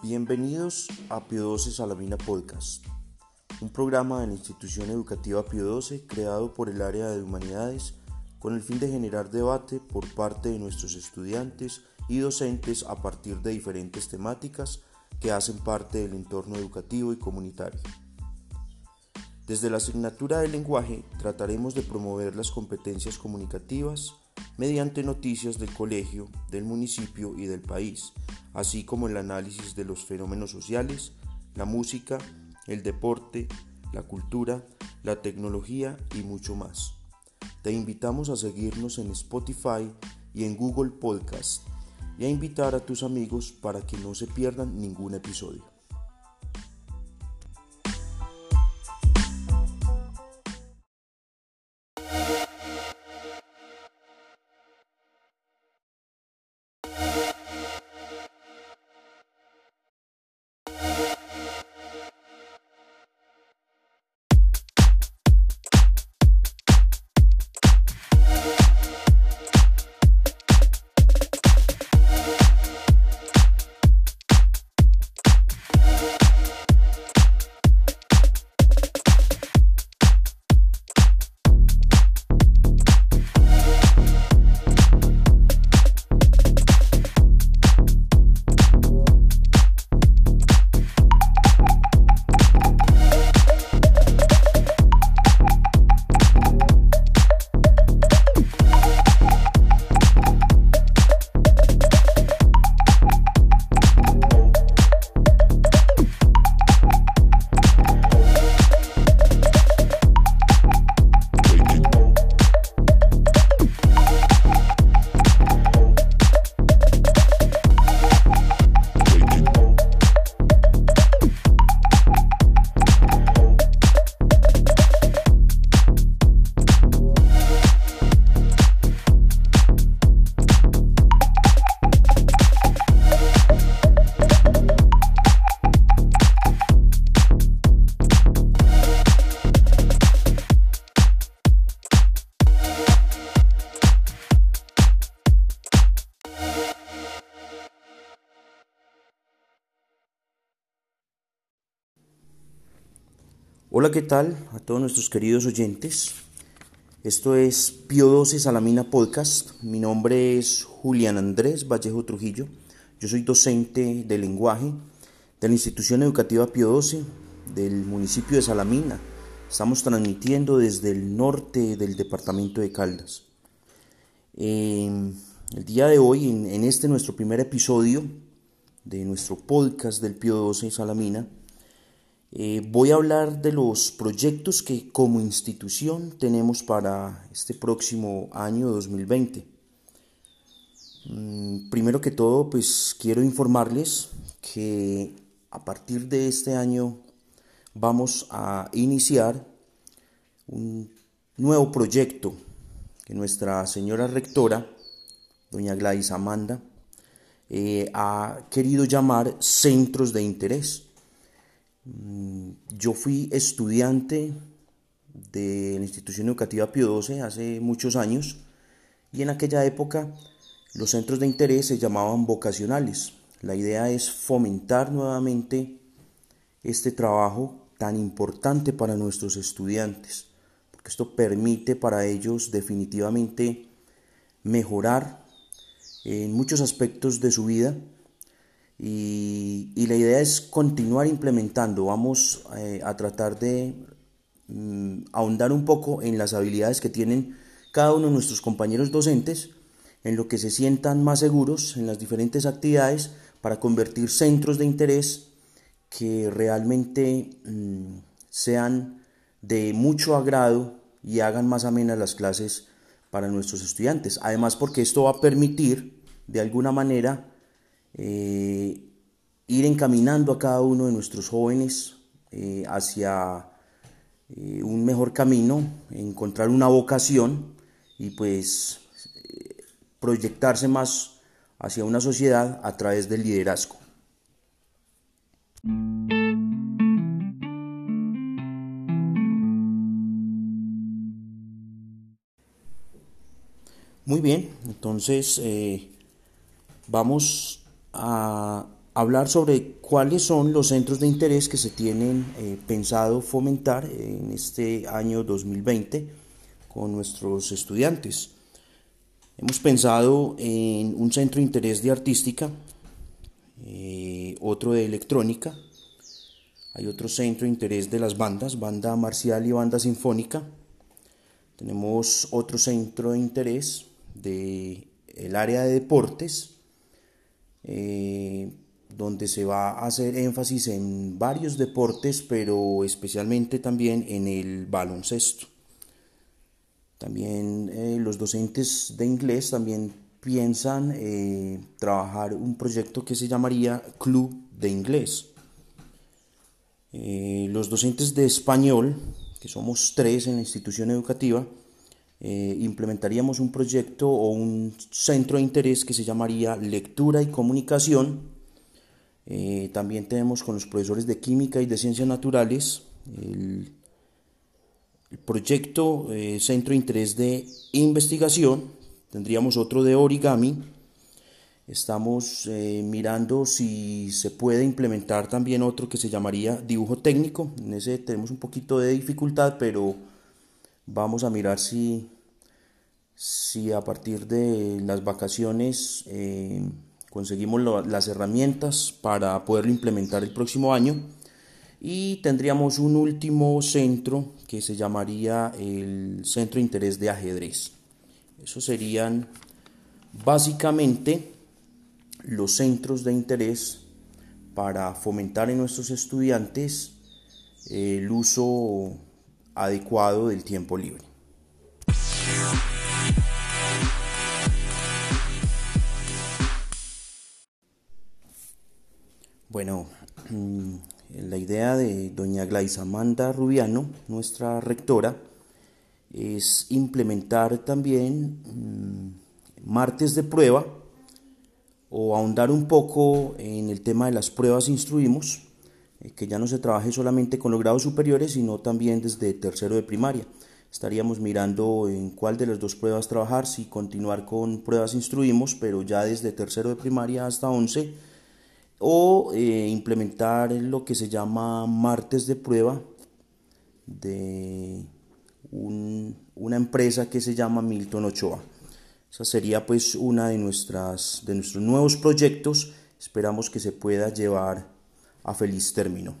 Bienvenidos a Pio 12 Salamina Podcast, un programa de la institución educativa Pio 12 creado por el área de humanidades con el fin de generar debate por parte de nuestros estudiantes y docentes a partir de diferentes temáticas que hacen parte del entorno educativo y comunitario. Desde la asignatura de lenguaje trataremos de promover las competencias comunicativas mediante noticias del colegio, del municipio y del país, así como el análisis de los fenómenos sociales, la música, el deporte, la cultura, la tecnología y mucho más. Te invitamos a seguirnos en Spotify y en Google Podcast y a invitar a tus amigos para que no se pierdan ningún episodio. Hola, ¿qué tal a todos nuestros queridos oyentes? Esto es Pio 12 Salamina Podcast. Mi nombre es Julián Andrés Vallejo Trujillo. Yo soy docente de lenguaje de la institución educativa Pio 12 del municipio de Salamina. Estamos transmitiendo desde el norte del departamento de Caldas. el día de hoy, en, este nuestro primer episodio de nuestro podcast del Pio 12 Salamina, eh, voy a hablar de los proyectos que como institución tenemos para este próximo año 2020. Mm, primero que todo, pues quiero informarles que a partir de este año vamos a iniciar un nuevo proyecto que nuestra señora rectora, doña Gladys Amanda, eh, ha querido llamar centros de interés. Mm, yo fui estudiante de la institución educativa Pio XII hace muchos años y en aquella época los centros de interés se llamaban vocacionales. La idea es fomentar nuevamente este trabajo tan importante para nuestros estudiantes, porque esto permite para ellos definitivamente mejorar en muchos aspectos de su vida y, la idea es continuar implementando. Vamos eh, a tratar de mm, ahondar un poco en las habilidades que tienen cada uno de nuestros compañeros docentes, en lo que se sientan más seguros en las diferentes actividades para convertir centros de interés que realmente mm, sean de mucho agrado y hagan más amenas las clases para nuestros estudiantes. Además, porque esto va a permitir, de alguna manera, eh, ir encaminando a cada uno de nuestros jóvenes eh, hacia eh, un mejor camino, encontrar una vocación y pues proyectarse más hacia una sociedad a través del liderazgo. Muy bien, entonces vamos a hablar sobre cuáles son los centros de interés que se tienen eh, pensado fomentar en este año 2020 con nuestros estudiantes. Hemos pensado en un centro de interés de artística, eh, otro de electrónica, hay otro centro de interés de las bandas, banda marcial y banda sinfónica. Tenemos otro centro de interés del el área de deportes. Eh, donde se va a hacer énfasis en varios deportes, pero especialmente también en el baloncesto. También eh, los docentes de inglés también piensan eh, trabajar un proyecto que se llamaría Club de Inglés. Los docentes de español, que somos tres en la institución educativa, implementaríamos un proyecto o un centro de interés que se llamaría Lectura y Comunicación eh, también tenemos con los profesores de química y de ciencias naturales el, proyecto eh, Centro de Interés de Investigación. Tendríamos otro de origami. Estamos eh, mirando si se puede implementar también otro que se llamaría dibujo técnico. En ese tenemos un poquito de dificultad, pero vamos a mirar si, si a partir de las vacaciones conseguimos las herramientas para poderlo implementar el próximo año y tendríamos un último centro que se llamaría el Centro de Interés de Ajedrez. Esos serían básicamente los centros de interés para fomentar en nuestros estudiantes el uso adecuado del tiempo libre. Bueno, mm, la idea de doña Gladys Amanda Rubiano, nuestra rectora, es implementar también mm, martes de prueba o ahondar un poco en el tema de las pruebas instruimos, que ya no se trabaje solamente con los grados superiores, sino también desde tercero de primaria. Estaríamos mirando en cuál de las dos pruebas trabajar, si continuar con pruebas instruimos, pero ya desde tercero de primaria hasta once o eh, implementar lo que se llama martes de prueba de una empresa que se llama Milton Ochoa. Esa sería pues una de, nuestras, de nuestros nuevos proyectos. Esperamos que se pueda llevar a feliz término.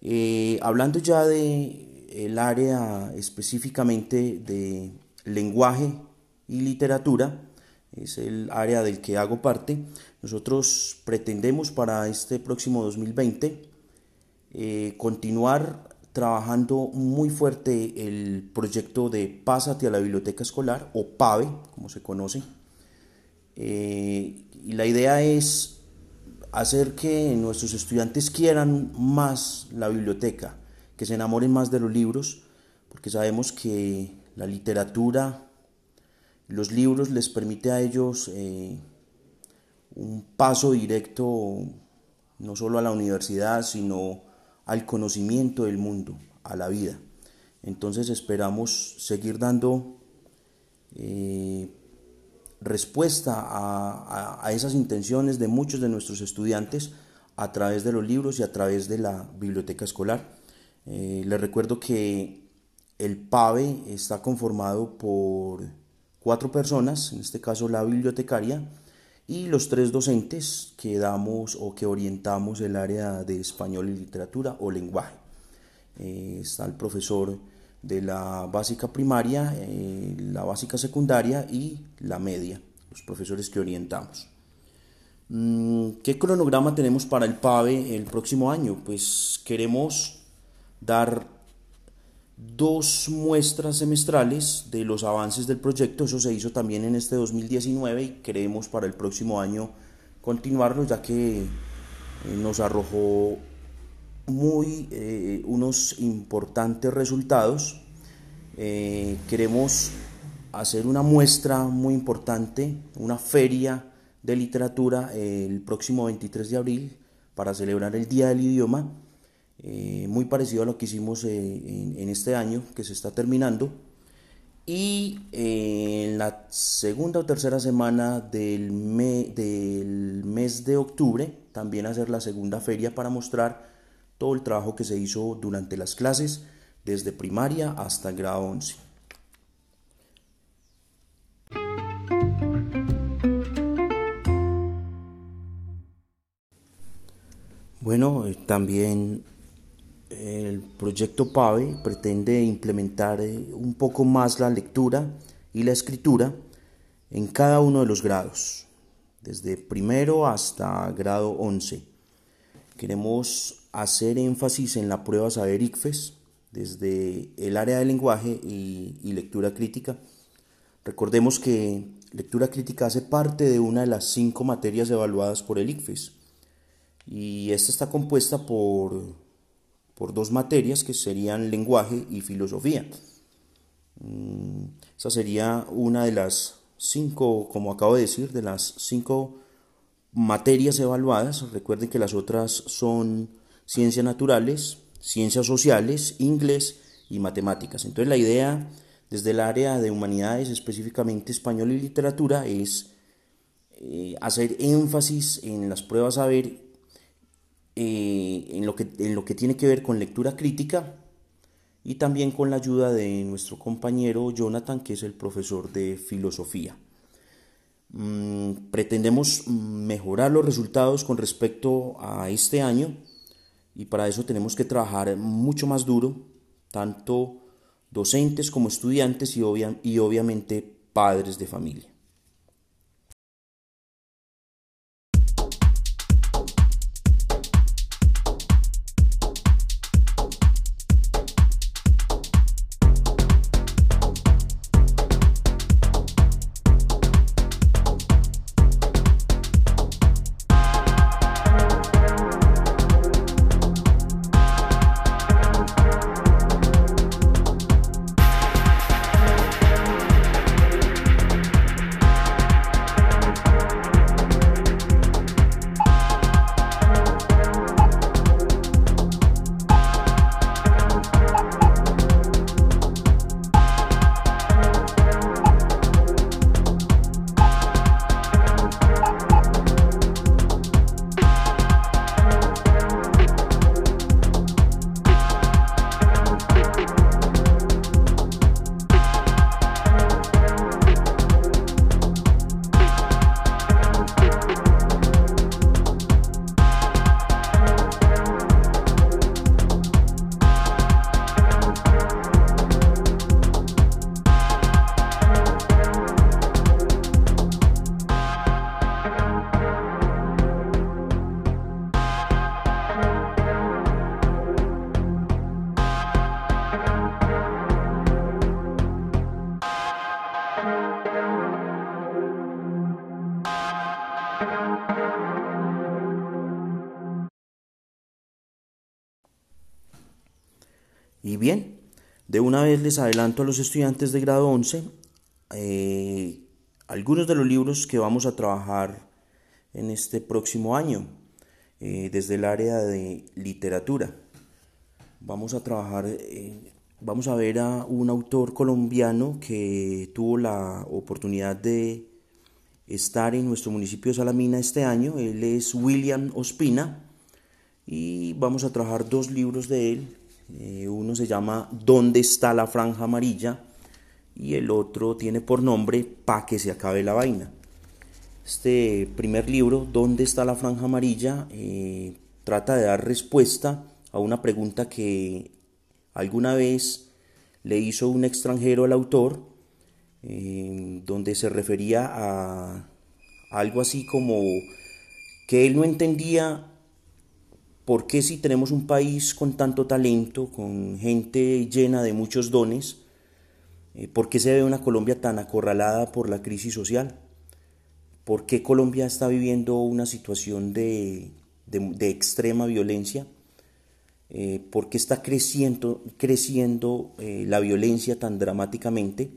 Eh, hablando ya de el área específicamente de lenguaje y literatura, es el área del que hago parte. Nosotros pretendemos para este próximo 2020 eh, continuar trabajando muy fuerte el proyecto de Pásate a la Biblioteca Escolar o PAVE, como se conoce. Eh, y la idea es hacer que nuestros estudiantes quieran más la biblioteca, que se enamoren más de los libros, porque sabemos que la literatura los libros les permite a ellos eh, un paso directo no solo a la universidad, sino al conocimiento del mundo, a la vida. Entonces esperamos seguir dando eh, respuesta a, esas intenciones de muchos de nuestros estudiantes a través de los libros y a través de la biblioteca escolar. Eh, les recuerdo que el PAVE está conformado por cuatro personas, en este caso la bibliotecaria, y los tres docentes que damos o que orientamos el área de español y literatura o lenguaje. Eh, está el profesor de la básica primaria, eh, la básica secundaria y la media, los profesores que orientamos. Mm, ¿Qué cronograma tenemos para el PAVE el próximo año? Pues queremos dar dos muestras semestrales de los avances del proyecto. Eso se hizo también en este 2019 y queremos para el próximo año continuarlo ya que eh, nos arrojó muy eh, unos importantes resultados. Eh, queremos hacer una muestra muy importante, una feria de literatura el próximo 23 de abril para celebrar el Día del Idioma eh, muy parecido a lo que hicimos eh, en, este año que se está terminando. Y eh, en la segunda o tercera semana del, del mes de octubre también hacer la segunda feria para mostrar todo el trabajo que se hizo durante las clases desde primaria hasta grado 11. Bueno, eh, también el proyecto PAVE pretende implementar eh, un poco más la lectura y la escritura en cada uno de los grados, desde primero hasta grado 11. Queremos hacer énfasis en la prueba Saber ICFES desde el área de lenguaje y, y lectura crítica. Recordemos que lectura crítica hace parte de una de las cinco materias evaluadas por el ICFES y esta está compuesta por, por dos materias que serían lenguaje y filosofía. Mm, esa sería una de las cinco, como acabo de decir, de las cinco materias evaluadas. Recuerden que las otras son ciencias naturales, ciencias sociales, inglés y matemáticas. Entonces la idea desde el área de humanidades, específicamente español y literatura, es eh, hacer énfasis en las pruebas a ver eh, en, lo que, en lo que tiene que ver con lectura crítica y también con la ayuda de nuestro compañero Jonathan, que es el profesor de filosofía. Mm, pretendemos mejorar los resultados con respecto a este año y para eso tenemos que trabajar mucho más duro, tanto docentes como estudiantes y, obviamente padres de familia. Y bien, de una vez les adelanto a los estudiantes de grado 11 eh, algunos de los libros que vamos a trabajar en este próximo año eh, desde el área de literatura. Vamos a trabajar, eh, vamos a ver a un autor colombiano que tuvo la oportunidad de estar en nuestro municipio de Salamina este año. Él es William Ospina y vamos a trabajar dos libros de él eh, uno se llama ¿Dónde está la franja amarilla? y el otro tiene por nombre Pa que se acabe la vaina. Este primer libro, ¿Dónde está la franja amarilla? Eh, trata de dar respuesta a una pregunta que alguna vez le hizo un extranjero al autor, donde se refería a algo así como que él no entendía ¿Por qué si tenemos un país con tanto talento, con gente llena de muchos dones, eh, por qué se ve una Colombia tan acorralada por la crisis social? ¿Por qué Colombia está viviendo una situación de, extrema violencia? Eh, ¿Por qué está creciendo, creciendo eh, la violencia tan dramáticamente?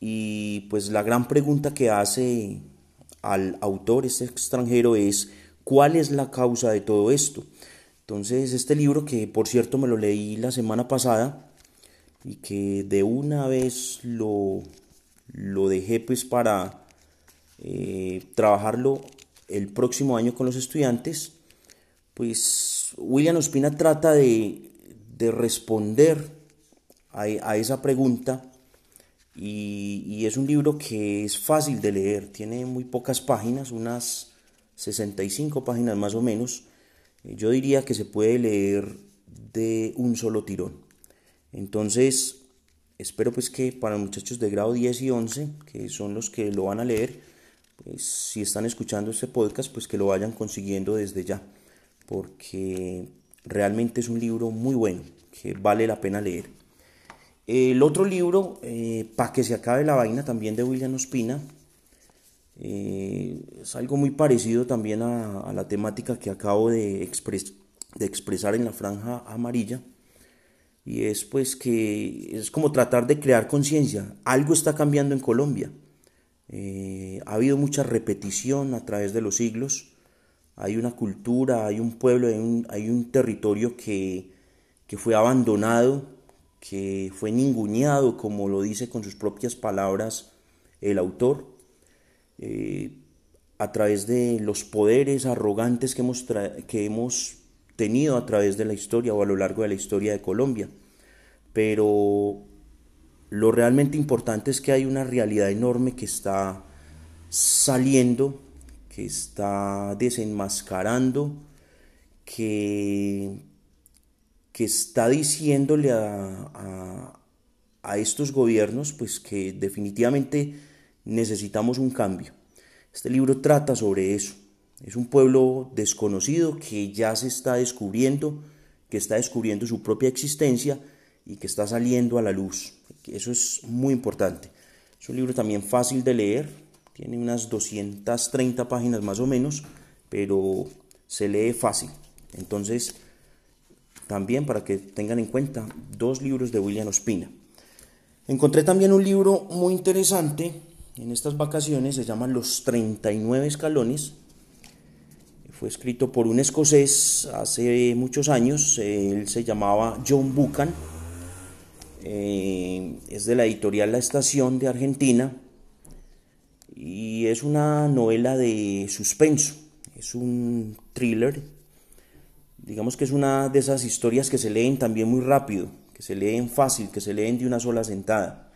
Y pues la gran pregunta que hace al autor, este extranjero, es ¿cuál es la causa de todo esto? Entonces, este libro, que por cierto me lo leí la semana pasada y que de una vez lo, lo dejé pues para eh, trabajarlo el próximo año con los estudiantes, pues William Ospina trata de, responder a, esa pregunta y, y, es un libro que es fácil de leer, tiene muy pocas páginas, unas 65 páginas más o menos. Yo diría que se puede leer de un solo tirón. Entonces, espero pues que para muchachos de grado 10 y 11, que son los que lo van a leer, pues si están escuchando este podcast, pues que lo vayan consiguiendo desde ya, porque realmente es un libro muy bueno, que vale la pena leer. El otro libro, eh, Para que se acabe la vaina, también de William Ospina, eh, es algo muy parecido también a, la temática que acabo de, expresar en la franja amarilla y es pues que es como tratar de crear conciencia. Algo está cambiando en Colombia. Eh, ha habido mucha repetición a través de los siglos. Hay una cultura, hay un pueblo, hay un, territorio que, fue abandonado, que fue ninguneado, como lo dice con sus propias palabras el autor, eh, a través de los poderes arrogantes que hemos, que hemos tenido a través de la historia o a lo largo de la historia de Colombia. Pero lo realmente importante es que hay una realidad enorme que está saliendo, que está desenmascarando, que, que está diciéndole a, a estos gobiernos pues que definitivamente necesitamos un cambio. Este libro trata sobre eso. Es un pueblo desconocido que ya se está descubriendo, que está descubriendo su propia existencia y que está saliendo a la luz. Eso es muy importante. Es un libro también fácil de leer, tiene unas 230 páginas más o menos, pero se lee fácil. Entonces, también para que tengan en cuenta, dos libros de William Ospina. Encontré también un libro muy interesante en estas vacaciones, se llama Los 39 escalones, fue escrito por un escocés hace muchos años, él se llamaba John Buchan, eh, es de la editorial La Estación de Argentina. Y es una novela de suspenso, es un thriller, digamos que es una de esas historias que se leen también muy rápido, que se leen fácil, que se leen de una sola sentada.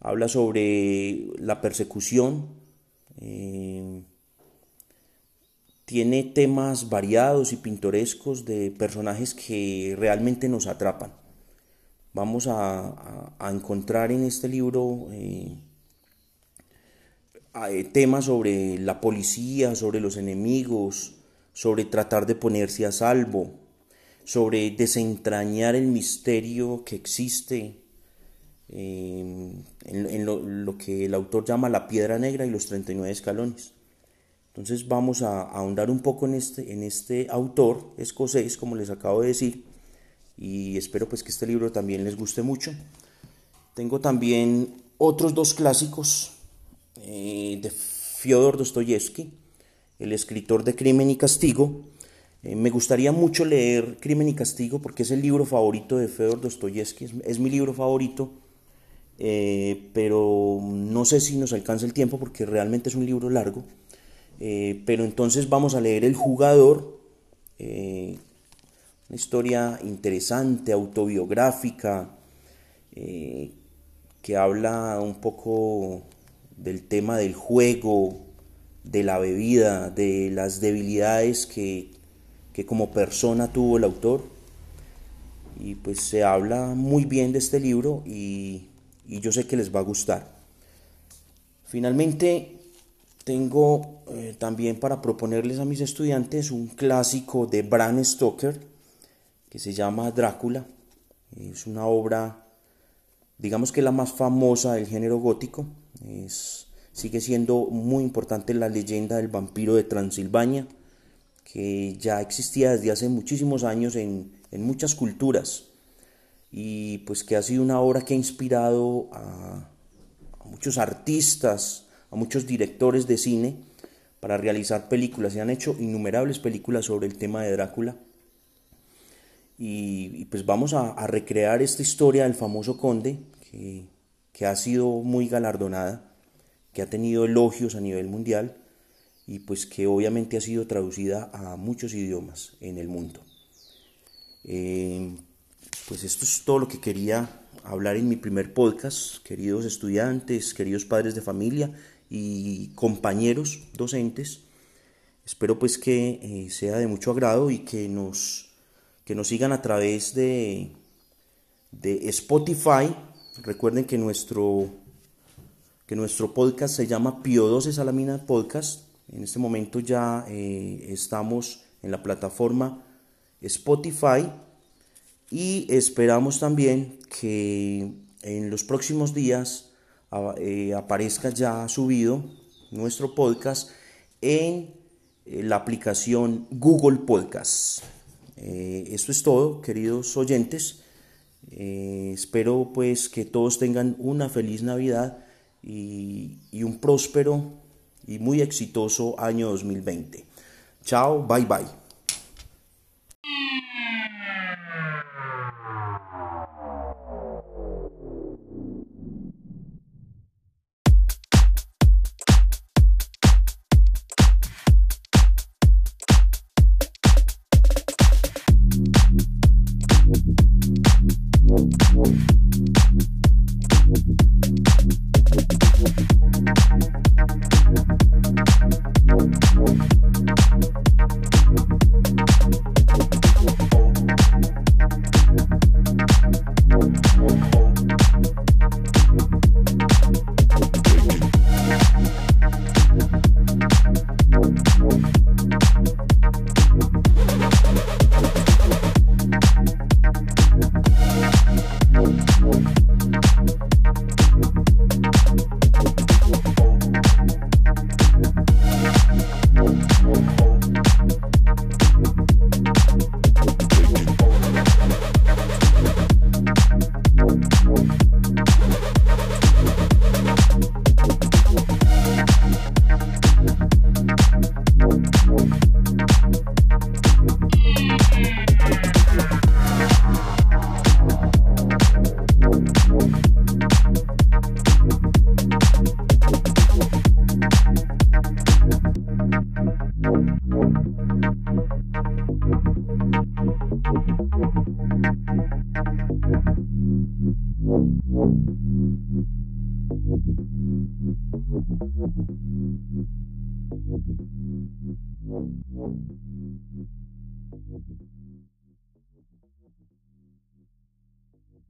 Habla sobre la persecución, eh, tiene temas variados y pintorescos de personajes que realmente nos atrapan. Vamos a, encontrar en este libro eh, eh, temas sobre la policía, sobre los enemigos, sobre tratar de ponerse a salvo, sobre desentrañar el misterio que existe eh, en, lo, lo, que el autor llama la piedra negra y los 39 escalones. Entonces vamos a, ahondar un poco en este, en este autor escocés, como les acabo de decir, y espero pues que este libro también les guste mucho. Tengo también otros dos clásicos eh, de Fyodor Dostoyevsky, el escritor de Crimen y Castigo. Eh, me gustaría mucho leer Crimen y Castigo porque es el libro favorito de Fyodor Dostoyevsky, es, mi libro favorito, eh, pero no sé si nos alcanza el tiempo porque realmente es un libro largo. Eh, pero entonces vamos a leer El jugador, eh, una historia interesante, autobiográfica, que habla un poco del tema del juego, de la bebida, de las debilidades que, como persona tuvo el autor. Y pues se habla muy bien de este libro y, y yo sé que les va a gustar. Finalmente, tengo eh, también para proponerles a mis estudiantes un clásico de Bram Stoker que se llama Drácula. Es una obra, digamos que la más famosa del género gótico. Es, sigue siendo muy importante la leyenda del vampiro de Transilvania, que ya existía desde hace muchísimos años en, en muchas culturas y pues que ha sido una obra que ha inspirado a, muchos artistas, a muchos directores de cine para realizar películas. Se han hecho innumerables películas sobre el tema de Drácula. Y, pues vamos a, recrear esta historia del famoso conde que, que ha sido muy galardonada, que ha tenido elogios a nivel mundial. y pues que obviamente ha sido traducida a muchos idiomas en el mundo. Eh, pues esto es todo lo que quería hablar en mi primer podcast, queridos estudiantes, queridos padres de familia y compañeros docentes. Espero pues que eh, sea de mucho agrado y que nos, que nos sigan a través de, de Spotify. Recuerden que nuestro, que nuestro podcast se llama Pio 12 Salamina Podcast. En este momento ya eh, estamos en la plataforma Spotify y esperamos también que en los próximos días eh, aparezca ya subido nuestro podcast en eh, la aplicación Google Podcast. Eh, esto es todo, queridos oyentes. espero pues que todos tengan una feliz Navidad y un próspero y muy exitoso año 2020. Chao, bye bye.